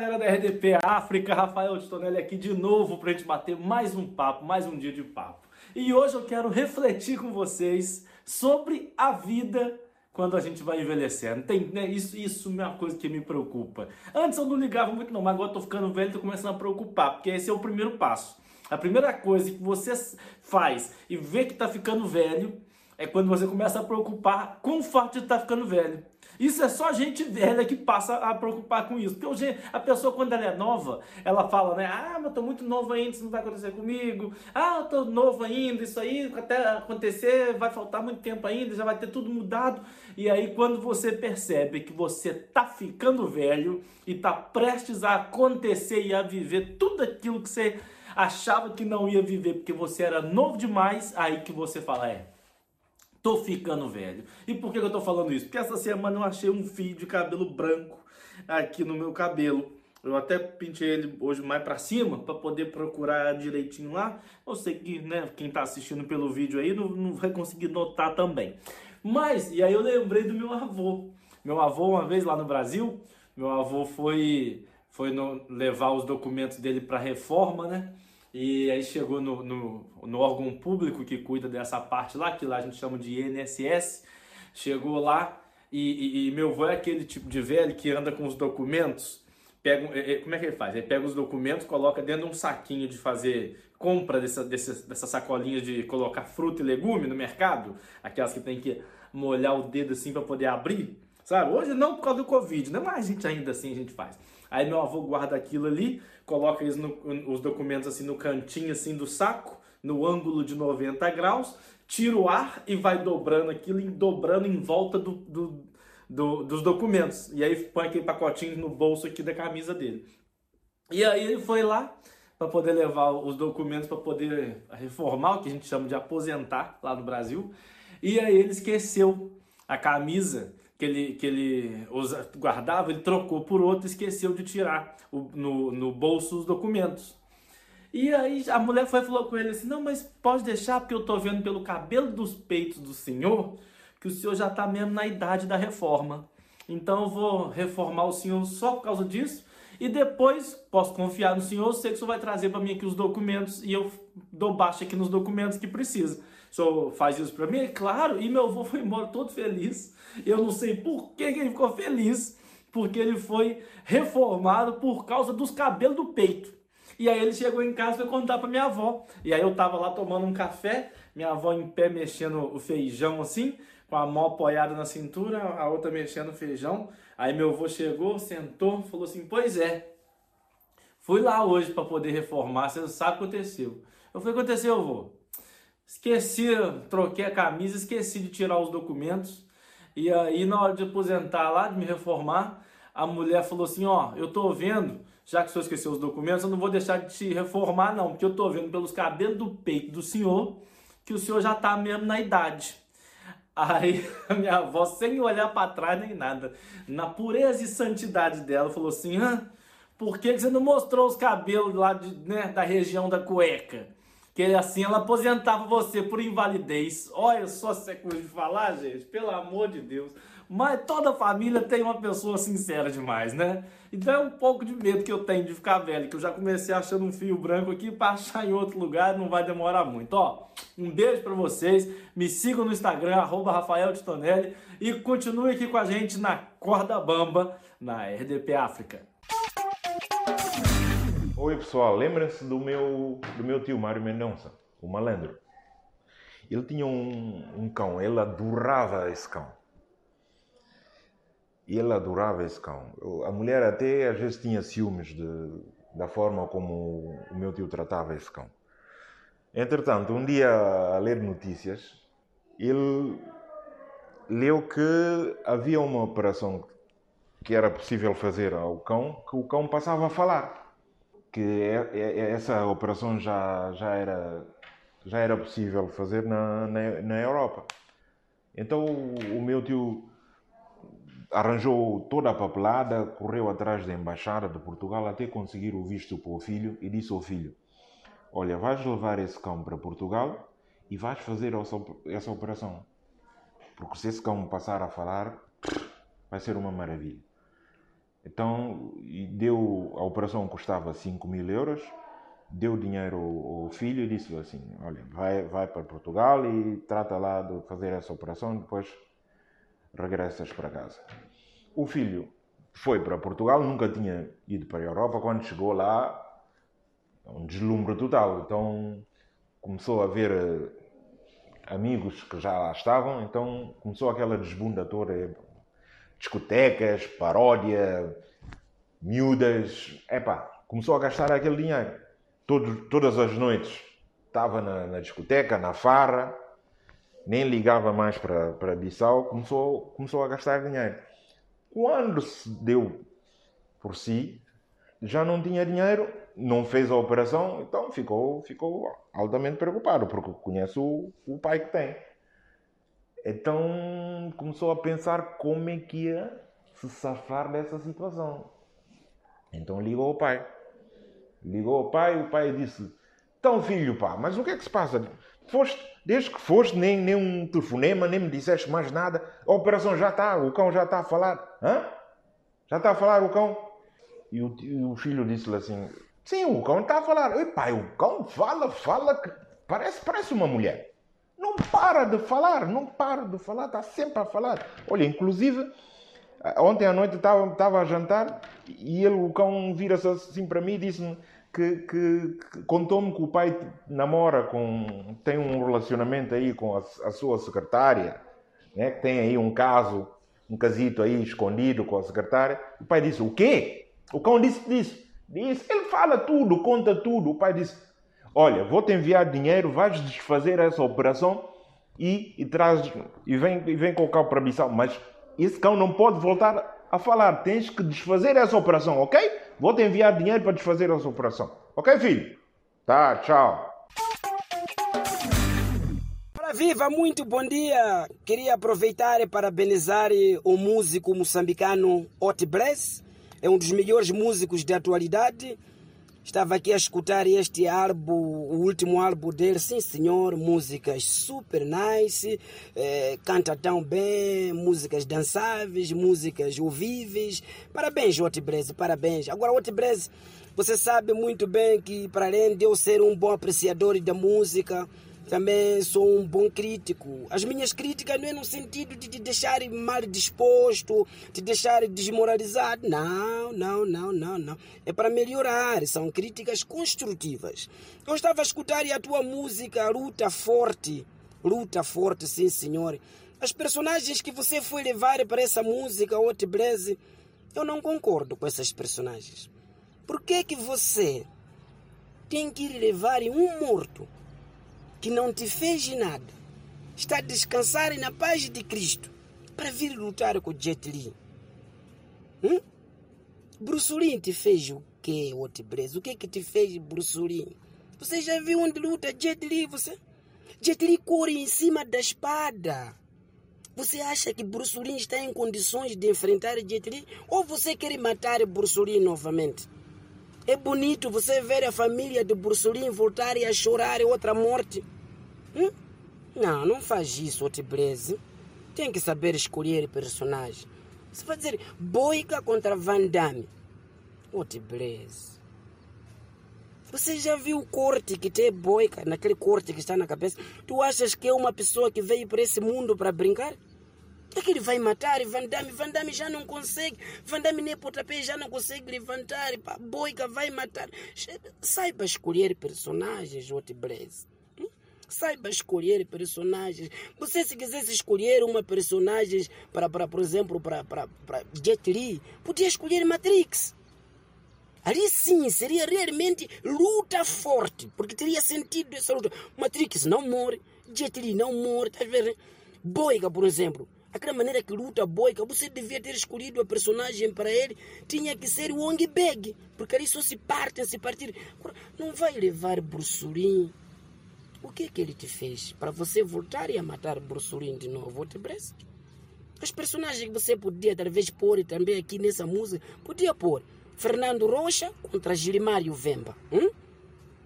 galera da RDP África, Rafael Tonelli aqui de novo para a gente bater mais um papo, mais um dia de papo. E hoje eu quero refletir com vocês sobre a vida quando a gente vai envelhecendo. Tem, né, isso, isso é uma coisa que me preocupa. Antes eu não ligava muito não, mas agora eu tô ficando velho e tô começando a preocupar, porque esse é o primeiro passo. A primeira coisa que você faz e vê que tá ficando velho é quando você começa a preocupar com o fato de estar tá ficando velho. Isso é só gente velha que passa a preocupar com isso. Porque a pessoa, quando ela é nova, ela fala, né? Ah, mas eu tô muito novo ainda, isso não vai acontecer comigo. Ah, eu tô novo ainda, isso aí até acontecer vai faltar muito tempo ainda, já vai ter tudo mudado. E aí, quando você percebe que você tá ficando velho e tá prestes a acontecer e a viver tudo aquilo que você achava que não ia viver porque você era novo demais, aí que você fala, é, Tô ficando velho. E por que eu tô falando isso? Porque essa semana eu achei um fio de cabelo branco aqui no meu cabelo. Eu até pintei ele hoje mais para cima para poder procurar direitinho lá. Eu sei que né, quem tá assistindo pelo vídeo aí não, não vai conseguir notar também. Mas, e aí eu lembrei do meu avô. Meu avô, uma vez lá no Brasil, meu avô foi, foi no, levar os documentos dele para reforma, né? E aí chegou no, no, no, órgão público que cuida dessa parte lá, que lá a gente chama de INSS. Chegou lá e, e, e meu avô é aquele tipo de velho que anda com os documentos. Pega, como é que ele faz? Ele pega os documentos, coloca dentro de um saquinho de fazer compra dessa, dessa, dessa sacolinha de colocar fruta e legume no mercado, aquelas que tem que molhar o dedo assim para poder abrir, sabe? Hoje não por causa do Covid, né? Mas a gente ainda assim a gente faz. Aí meu avô guarda aquilo ali, coloca eles no, os documentos assim no cantinho assim do saco, no ângulo de 90 graus, tira o ar e vai dobrando aquilo, dobrando em volta do, do, do, dos documentos. E aí põe aquele pacotinho no bolso aqui da camisa dele. E aí ele foi lá para poder levar os documentos para poder reformar, o que a gente chama de aposentar lá no Brasil. E aí ele esqueceu a camisa que ele, que ele guardava, ele trocou por outro e esqueceu de tirar o, no, no bolso os documentos. E aí a mulher foi falou com ele assim: Não, mas pode deixar, porque eu tô vendo pelo cabelo dos peitos do senhor que o senhor já está mesmo na idade da reforma. Então eu vou reformar o senhor só por causa disso. E depois posso confiar no senhor, sei que o senhor vai trazer para mim aqui os documentos e eu dou baixa aqui nos documentos que precisa. Senhor faz isso para mim? É claro. E meu avô foi embora todo feliz. Eu não sei por que, ele ficou feliz, porque ele foi reformado por causa dos cabelos do peito. E aí ele chegou em casa e contar para minha avó. E aí eu tava lá tomando um café, minha avó em pé mexendo o feijão assim, com a mão apoiada na cintura, a outra mexendo o feijão. Aí meu avô chegou, sentou, falou assim: "Pois é. Fui lá hoje para poder reformar, você sabe o que aconteceu?" Eu falei: "Aconteceu, avô?" Esqueci, troquei a camisa, esqueci de tirar os documentos. E aí, na hora de aposentar lá, de me reformar, a mulher falou assim: Ó, eu tô vendo, já que o senhor esqueceu os documentos, eu não vou deixar de te reformar, não, porque eu tô vendo pelos cabelos do peito do senhor que o senhor já tá mesmo na idade. Aí a minha avó, sem olhar para trás nem nada, na pureza e santidade dela, falou assim: Hã? Por que você não mostrou os cabelos lá de, né, da região da cueca? Que assim ela aposentava você por invalidez. Olha só se é coisa de falar, gente, pelo amor de Deus. Mas toda família tem uma pessoa sincera demais, né? Então é um pouco de medo que eu tenho de ficar velho, que eu já comecei achando um fio branco aqui para achar em outro lugar, não vai demorar muito. Ó, um beijo para vocês, me sigam no Instagram, arroba Rafael Titonelli, e continue aqui com a gente na Corda Bamba, na RDP África. Oi pessoal, lembrem-se do meu, do meu tio Mário Mendonça, o malandro. Ele tinha um, um cão, ele adorava esse cão. Ele adorava esse cão. A mulher até às vezes tinha ciúmes de, da forma como o meu tio tratava esse cão. Entretanto, um dia a ler notícias, ele leu que havia uma operação que era possível fazer ao cão, que o cão passava a falar que é, é, é, essa operação já, já, era, já era possível fazer na, na, na Europa. Então o meu tio arranjou toda a papelada, correu atrás da embaixada de Portugal até conseguir o visto para o filho e disse ao filho: Olha, vais levar esse cão para Portugal e vais fazer essa operação. Porque se esse cão passar a falar, vai ser uma maravilha. Então, deu, a operação custava 5 mil euros, deu dinheiro ao, filho e disse assim, olha, vai, vai para Portugal e trata lá de fazer essa operação, depois regressas para casa. O filho foi para Portugal, nunca tinha ido para a Europa, quando chegou lá, um deslumbre total. Então começou a ver eh, amigos que já lá estavam, então começou aquela desbunda toda, discotecas, paródia, miúdas, epá, começou a gastar aquele dinheiro. Todo, todas as noites estava na, na, discoteca, na farra, nem ligava mais para, Bissau, começou, começou a gastar dinheiro. Quando se deu por si, já não tinha dinheiro, não fez a operação, então ficou, ficou altamente preocupado, porque conhece o, o pai que tem. Então começou a pensar como é que ia se safar dessa situação. Então ligou ao pai. Ligou ao pai, o pai disse: Então, filho, pá, mas o que é que se passa? Foste, desde que foste, nem, nem um telefonema, nem me disseste mais nada. A operação já está, o cão já está a falar. Hã? Já está a falar o cão? E o, e o filho disse-lhe assim: Sim, o cão está a falar. Ei, pai, o cão fala, fala, que parece, parece uma mulher. Não para de falar, não para de falar, está sempre a falar. Olha, inclusive, ontem à noite estava, estava a jantar e ele, o cão, vira-se assim para mim e disse-me que, que, que contou-me que o pai namora com. tem um relacionamento aí com a, a sua secretária, né, que tem aí um caso, um casito aí escondido com a secretária. O pai disse: O quê? O cão disse: Disse. Disse, ele fala tudo, conta tudo. O pai disse: Olha, vou te enviar dinheiro, vais desfazer essa operação e, e, traz, e, vem, e vem com o cão para a missão. Mas esse cão não pode voltar a falar. Tens que desfazer essa operação, ok? Vou te enviar dinheiro para desfazer essa operação. Ok, filho? Tá, tchau. Viva, muito bom dia! Queria aproveitar e parabenizar o músico moçambicano Bless é um dos melhores músicos da atualidade. Estava aqui a escutar este álbum, o último álbum dele, sim senhor, músicas super nice, é, canta tão bem, músicas dançáveis, músicas ouvíveis. Parabéns, Otbrez, parabéns. Agora, Otbrez, você sabe muito bem que para além de eu ser um bom apreciador da música, também sou um bom crítico. As minhas críticas não é no sentido de te deixar mal disposto, te deixar desmoralizado. Não, não, não, não, não. É para melhorar. São críticas construtivas. Eu estava a escutar a tua música Luta Forte. Luta Forte, sim, senhor. As personagens que você foi levar para essa música, Hot Blaze, eu não concordo com essas personagens. Por que que você tem que levar um morto que não te fez nada, está a descansar na paz de Cristo para vir lutar com Jet Li. Hum? Te fez o que, Otibres? O que que te fez Bruce? Você já viu onde luta Jet Li, você? Jet Li corre em cima da espada. Você acha que Bruce está em condições de enfrentar Jet Li? Ou você quer matar Bruce novamente? É bonito você ver a família de Bursulim voltar a chorar outra morte. Hum? Não, não faz isso, Otibreze. Tem que saber escolher personagem. Você vai dizer Boica contra Van Damme. Otibreze. Você já viu o corte que tem Boica, naquele corte que está na cabeça? Tu achas que é uma pessoa que veio para esse mundo para brincar? É que ele vai matar Van Damme. Van Damme já não consegue. Van Damme nem pontapé já não consegue levantar. Pá, Boica vai matar. Saiba escolher personagens, Otiblaze. Hum? Saiba escolher personagens. Você se quisesse escolher uma personagem para, para por exemplo, para, para, para Jet Li, podia escolher Matrix. Ali sim seria realmente luta forte, porque teria sentido essa luta. Matrix não morre, Jet Li não morre, tá vendo? Boiga, por exemplo, Aquela maneira que luta boica, você devia ter escolhido a personagem para ele, tinha que ser o Wong Beg, porque ali só se partem, se partir. Não vai levar Brussurim. O que é que ele te fez para você voltar e a matar Brussurim de novo? Parece? Os personagens que você podia talvez pôr também aqui nessa música, podia pôr Fernando Rocha contra Gilmário Vemba. Hum?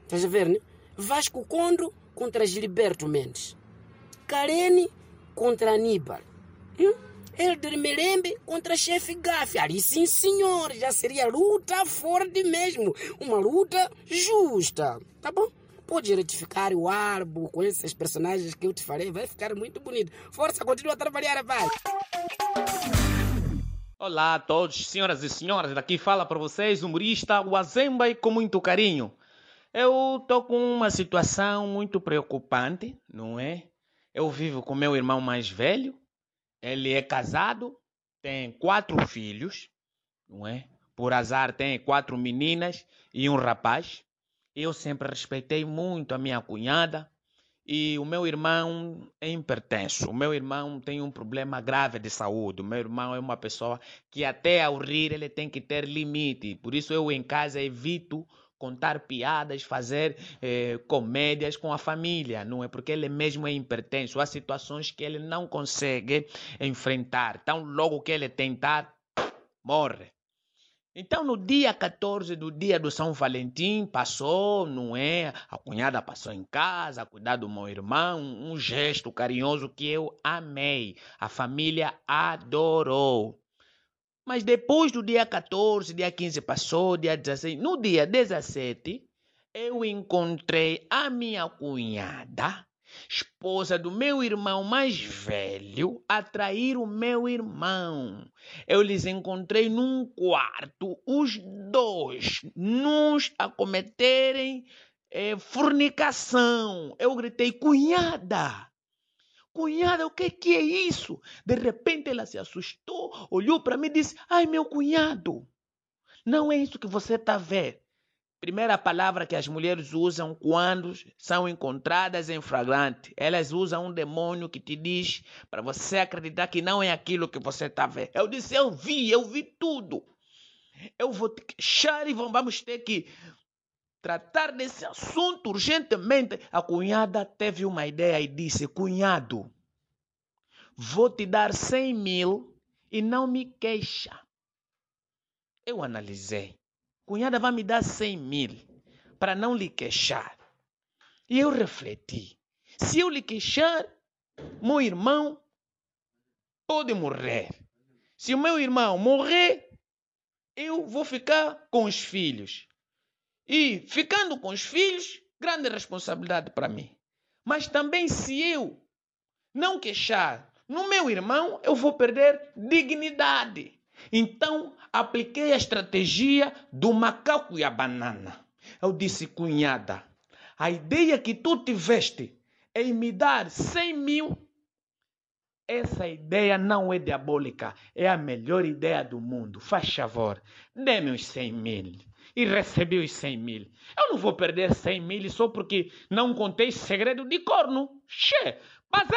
Estás a ver, né? Vasco Condro contra Gilberto Mendes. Karene contra Aníbal. Hum? Elder Melembe contra chefe Gaff. Ali sim, senhor, já seria luta forte mesmo. Uma luta justa. Tá bom? Pode retificar o álbum com esses personagens que eu te falei. Vai ficar muito bonito. Força, continua a trabalhar, rapaz. Olá a todos, senhoras e senhores. Daqui fala para vocês o humorista Wazemba e com muito carinho. Eu estou com uma situação muito preocupante, não é? Eu vivo com meu irmão mais velho. Ele é casado, tem quatro filhos, não é? Por azar tem quatro meninas e um rapaz. Eu sempre respeitei muito a minha cunhada e o meu irmão é hipertenso. O meu irmão tem um problema grave de saúde. O meu irmão é uma pessoa que até ao rir ele tem que ter limite. Por isso eu em casa evito contar piadas, fazer eh, comédias com a família, não é? Porque ele mesmo é hipertenso. Há situações que ele não consegue enfrentar. Então, logo que ele tentar, morre. Então, no dia 14 do dia do São Valentim, passou, não é? A cunhada passou em casa a cuidar do meu irmão, um gesto carinhoso que eu amei. A família adorou. Mas depois do dia 14, dia 15 passou, dia 16, no dia 17, eu encontrei a minha cunhada esposa do meu irmão mais velho, a trair o meu irmão. Eu lhes encontrei num quarto, os dois, nos a cometerem é, fornicação. Eu gritei, cunhada! Cunhada, o que, que é isso? De repente ela se assustou, olhou para mim e disse: Ai, meu cunhado, não é isso que você está vendo. Primeira palavra que as mulheres usam quando são encontradas em flagrante. Elas usam um demônio que te diz para você acreditar que não é aquilo que você está vendo. Eu disse, eu vi, eu vi tudo. Eu vou te queixar e vamos ter que tratar desse assunto urgentemente. A cunhada teve uma ideia e disse, cunhado, vou te dar 100 mil e não me queixa. Eu analisei. Cunhada vai me dar 100 mil para não lhe queixar. E eu refleti: se eu lhe queixar, meu irmão pode morrer. Se o meu irmão morrer, eu vou ficar com os filhos. E ficando com os filhos, grande responsabilidade para mim. Mas também se eu não queixar no meu irmão, eu vou perder dignidade. Então, apliquei a estratégia do macaco e a banana. Eu disse, cunhada, a ideia que tu tiveste em me dar 100 mil, essa ideia não é diabólica, é a melhor ideia do mundo. Faz favor, dê-me os 100 mil. E recebi os 100 mil. Eu não vou perder 100 mil só porque não contei segredo de corno. Che, basei!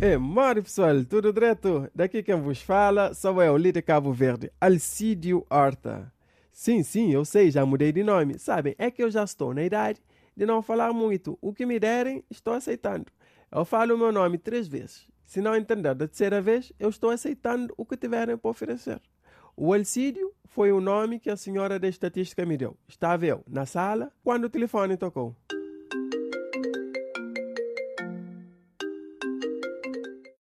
É, mora pessoal, tudo direto? Daqui quem vos fala sou eu, líder Cabo Verde, Alcídio Horta. Sim, sim, eu sei, já mudei de nome. Sabem, é que eu já estou na idade de não falar muito. O que me derem, estou aceitando. Eu falo o meu nome três vezes. Se não entender da terceira vez, eu estou aceitando o que tiverem para oferecer. O Alcídio foi o nome que a senhora da estatística me deu. Estava eu na sala quando o telefone tocou.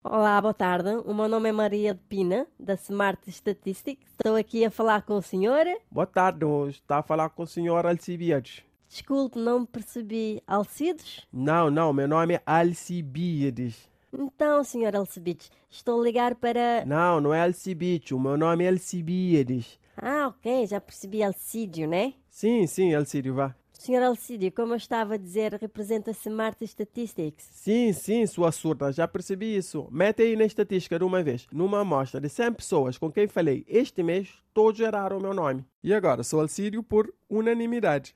Olá, boa tarde. O meu nome é Maria de Pina, da Smart Statistics. Estou aqui a falar com a senhora. Boa tarde, está a falar com o senhor Alcibiades. Desculpe, não percebi. Alcides? Não, não, meu nome é Alcibiades. Então, senhor Alcibiades, estou a ligar para... Não, não é Alcibiades, o meu nome é Alcibiades. Ah, ok, já percebi Alcídio, né? Sim, sim, Alcídio, vá. Senhor Alcídio, como eu estava a dizer, representa Smart Statistics. Sim, sim, sua surda, já percebi isso. Mete aí na estatística de uma vez. Numa amostra de 100 pessoas com quem falei este mês, todos geraram o meu nome. E agora sou Alcídio por unanimidade.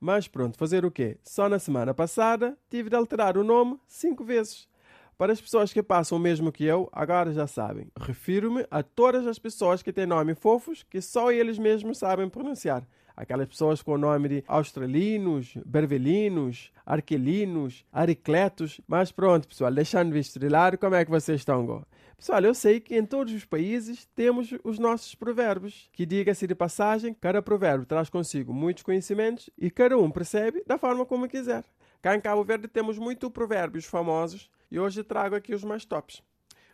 Mas pronto, fazer o quê? Só na semana passada tive de alterar o nome cinco vezes. Para as pessoas que passam o mesmo que eu, agora já sabem. Refiro-me a todas as pessoas que têm nomes fofos que só eles mesmos sabem pronunciar. Aquelas pessoas com o nome de australinos, bervelinos, arquelinos, aricletos. Mas pronto, pessoal, deixando de lado, como é que vocês estão? Pessoal, eu sei que em todos os países temos os nossos provérbios, que diga-se de passagem, cada provérbio traz consigo muitos conhecimentos e cada um percebe da forma como quiser. Cá em Cabo Verde temos muito provérbios famosos e hoje trago aqui os mais tops.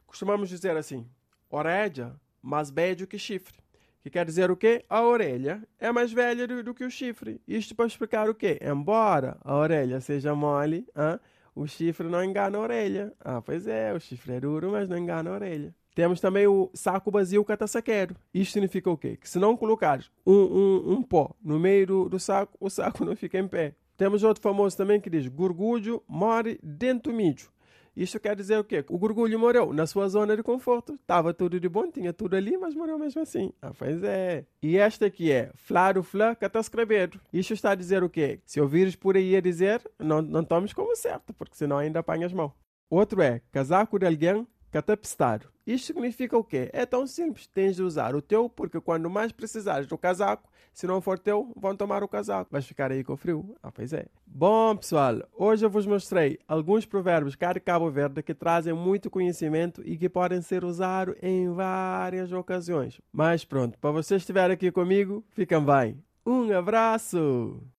Costumamos dizer assim: orelha mais velho que chifre. Que quer dizer o quê? A orelha é mais velha do, do que o chifre. Isto para explicar o quê? Embora a orelha seja mole, hein? o chifre não engana a orelha. Ah, pois é, o chifre é duro, mas não engana a orelha. Temos também o saco vazio catasaqueiro. Isto significa o quê? Que se não colocares um, um, um pó no meio do, do saco, o saco não fica em pé. Temos outro famoso também que diz: Gorgulho more dentro do mídio. Isto quer dizer o quê? O gorgulho morreu na sua zona de conforto. Estava tudo de bom, tinha tudo ali, mas morreu mesmo assim. Ah, pois é. E esta aqui é Flaro Flá Catascrevedo. Isto está a dizer o quê? Se ouvires por aí a dizer, não, não tomes como certo, porque senão ainda apanhas mão. Outro é casaco de alguém catapistado. Isto significa o quê? É tão simples. Tens de usar o teu, porque quando mais precisares do casaco, se não for teu, vão tomar o casaco. Vais ficar aí com frio. Ah, pois é. Bom, pessoal, hoje eu vos mostrei alguns provérbios cá de Cabo Verde que trazem muito conhecimento e que podem ser usados em várias ocasiões. Mas pronto, para vocês estiverem aqui comigo, fiquem bem. Um abraço!